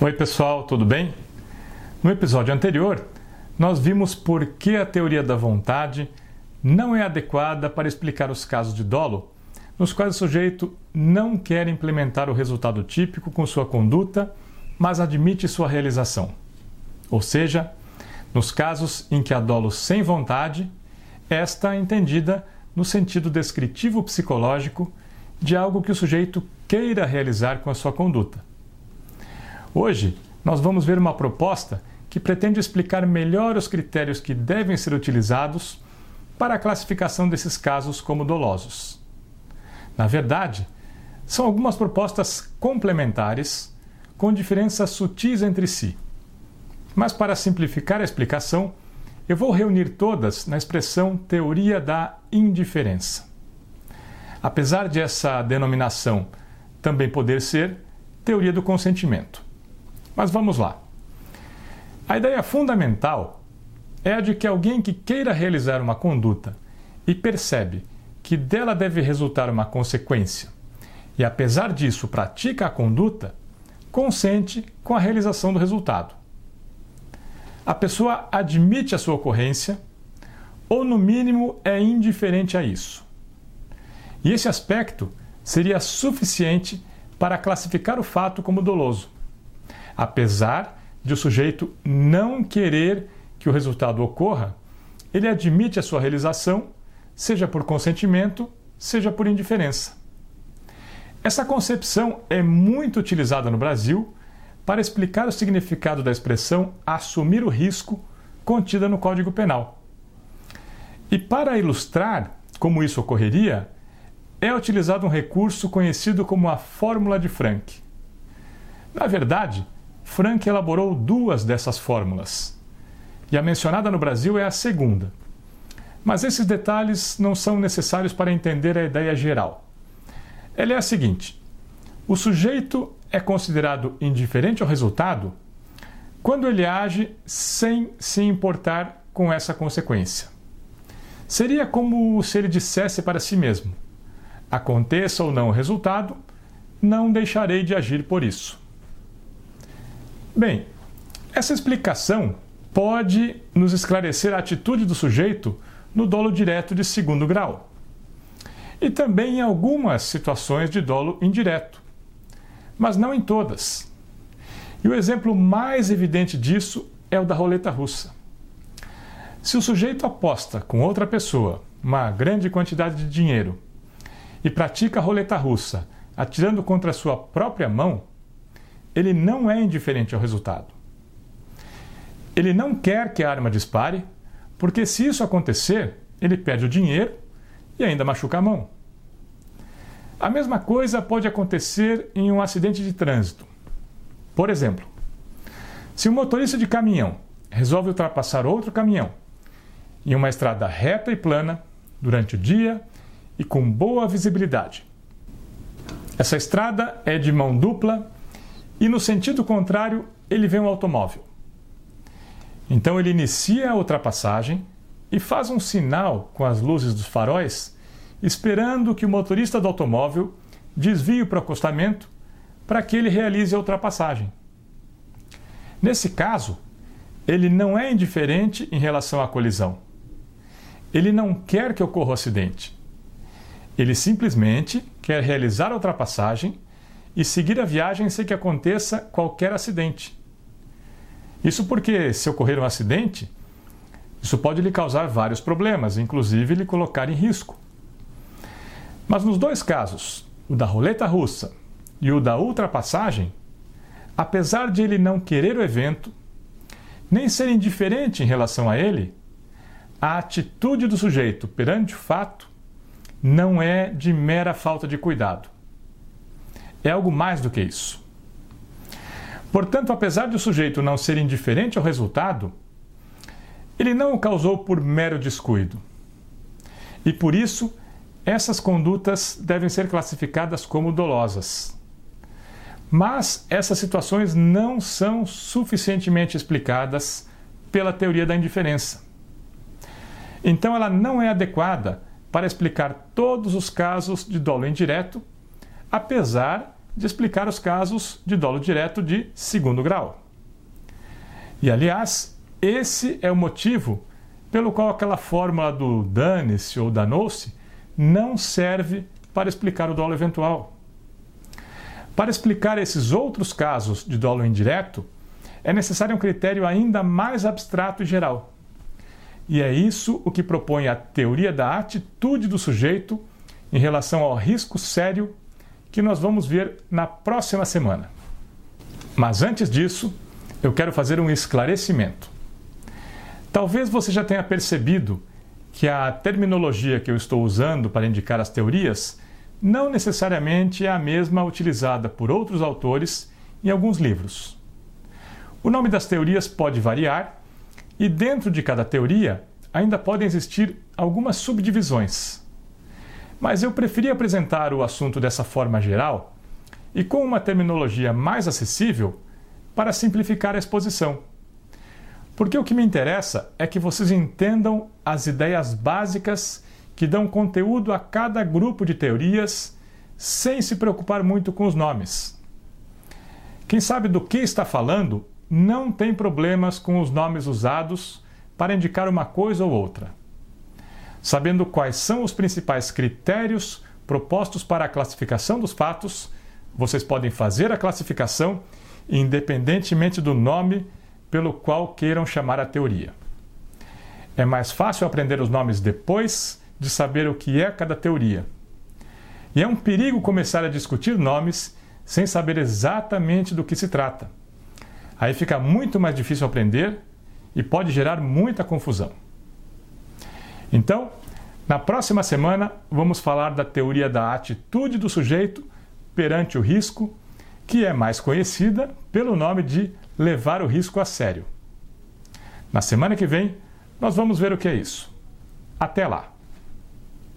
Oi, pessoal, tudo bem? No episódio anterior, nós vimos por que a teoria da vontade não é adequada para explicar os casos de dolo nos quais o sujeito não quer implementar o resultado típico com sua conduta, mas admite sua realização. Ou seja, nos casos em que há dolo sem vontade, esta é entendida no sentido descritivo psicológico de algo que o sujeito queira realizar com a sua conduta. Hoje, nós vamos ver uma proposta que pretende explicar melhor os critérios que devem ser utilizados para a classificação desses casos como dolosos. Na verdade, são algumas propostas complementares com diferenças sutis entre si. Mas para simplificar a explicação, eu vou reunir todas na expressão teoria da indiferença. Apesar de essa denominação também poder ser teoria do consentimento. Mas vamos lá. A ideia fundamental é a de que alguém que queira realizar uma conduta e percebe que dela deve resultar uma consequência, e apesar disso pratica a conduta, consente com a realização do resultado. A pessoa admite a sua ocorrência ou, no mínimo, é indiferente a isso. E esse aspecto seria suficiente para classificar o fato como doloso apesar de o sujeito não querer que o resultado ocorra, ele admite a sua realização, seja por consentimento, seja por indiferença. Essa concepção é muito utilizada no Brasil para explicar o significado da expressão assumir o risco contida no Código Penal. E para ilustrar como isso ocorreria, é utilizado um recurso conhecido como a fórmula de Frank. Na verdade, Frank elaborou duas dessas fórmulas. E a mencionada no Brasil é a segunda. Mas esses detalhes não são necessários para entender a ideia geral. Ela é a seguinte: o sujeito é considerado indiferente ao resultado quando ele age sem se importar com essa consequência. Seria como se ele dissesse para si mesmo: aconteça ou não o resultado, não deixarei de agir por isso. Bem, essa explicação pode nos esclarecer a atitude do sujeito no dolo direto de segundo grau e também em algumas situações de dolo indireto, mas não em todas. E o exemplo mais evidente disso é o da roleta russa. Se o sujeito aposta com outra pessoa uma grande quantidade de dinheiro e pratica a roleta russa atirando contra a sua própria mão, ele não é indiferente ao resultado. Ele não quer que a arma dispare, porque se isso acontecer, ele perde o dinheiro e ainda machuca a mão. A mesma coisa pode acontecer em um acidente de trânsito. Por exemplo, se um motorista de caminhão resolve ultrapassar outro caminhão em uma estrada reta e plana durante o dia e com boa visibilidade. Essa estrada é de mão dupla e no sentido contrário ele vê um automóvel. Então ele inicia a ultrapassagem e faz um sinal com as luzes dos faróis, esperando que o motorista do automóvel desvie para o acostamento para que ele realize a ultrapassagem. Nesse caso, ele não é indiferente em relação à colisão. Ele não quer que ocorra o acidente. Ele simplesmente quer realizar a ultrapassagem e seguir a viagem sem que aconteça qualquer acidente. Isso porque, se ocorrer um acidente, isso pode lhe causar vários problemas, inclusive lhe colocar em risco. Mas nos dois casos, o da roleta russa e o da ultrapassagem, apesar de ele não querer o evento, nem ser indiferente em relação a ele, a atitude do sujeito perante o fato não é de mera falta de cuidado é algo mais do que isso. Portanto, apesar de o sujeito não ser indiferente ao resultado, ele não o causou por mero descuido. E por isso, essas condutas devem ser classificadas como dolosas. Mas essas situações não são suficientemente explicadas pela teoria da indiferença. Então, ela não é adequada para explicar todos os casos de dolo indireto, apesar de explicar os casos de dolo direto de segundo grau. E aliás, esse é o motivo pelo qual aquela fórmula do dane-se ou danou-se não serve para explicar o dolo eventual. Para explicar esses outros casos de dolo indireto, é necessário um critério ainda mais abstrato e geral. E é isso o que propõe a teoria da atitude do sujeito em relação ao risco sério que nós vamos ver na próxima semana. Mas antes disso, eu quero fazer um esclarecimento. Talvez você já tenha percebido que a terminologia que eu estou usando para indicar as teorias não necessariamente é a mesma utilizada por outros autores em alguns livros. O nome das teorias pode variar e, dentro de cada teoria, ainda podem existir algumas subdivisões. Mas eu preferi apresentar o assunto dessa forma geral e com uma terminologia mais acessível para simplificar a exposição. Porque o que me interessa é que vocês entendam as ideias básicas que dão conteúdo a cada grupo de teorias sem se preocupar muito com os nomes. Quem sabe do que está falando não tem problemas com os nomes usados para indicar uma coisa ou outra. Sabendo quais são os principais critérios propostos para a classificação dos fatos, vocês podem fazer a classificação independentemente do nome pelo qual queiram chamar a teoria. É mais fácil aprender os nomes depois de saber o que é cada teoria. E é um perigo começar a discutir nomes sem saber exatamente do que se trata. Aí fica muito mais difícil aprender e pode gerar muita confusão. Então, na próxima semana, vamos falar da teoria da atitude do sujeito perante o risco, que é mais conhecida pelo nome de levar o risco a sério. Na semana que vem, nós vamos ver o que é isso. Até lá!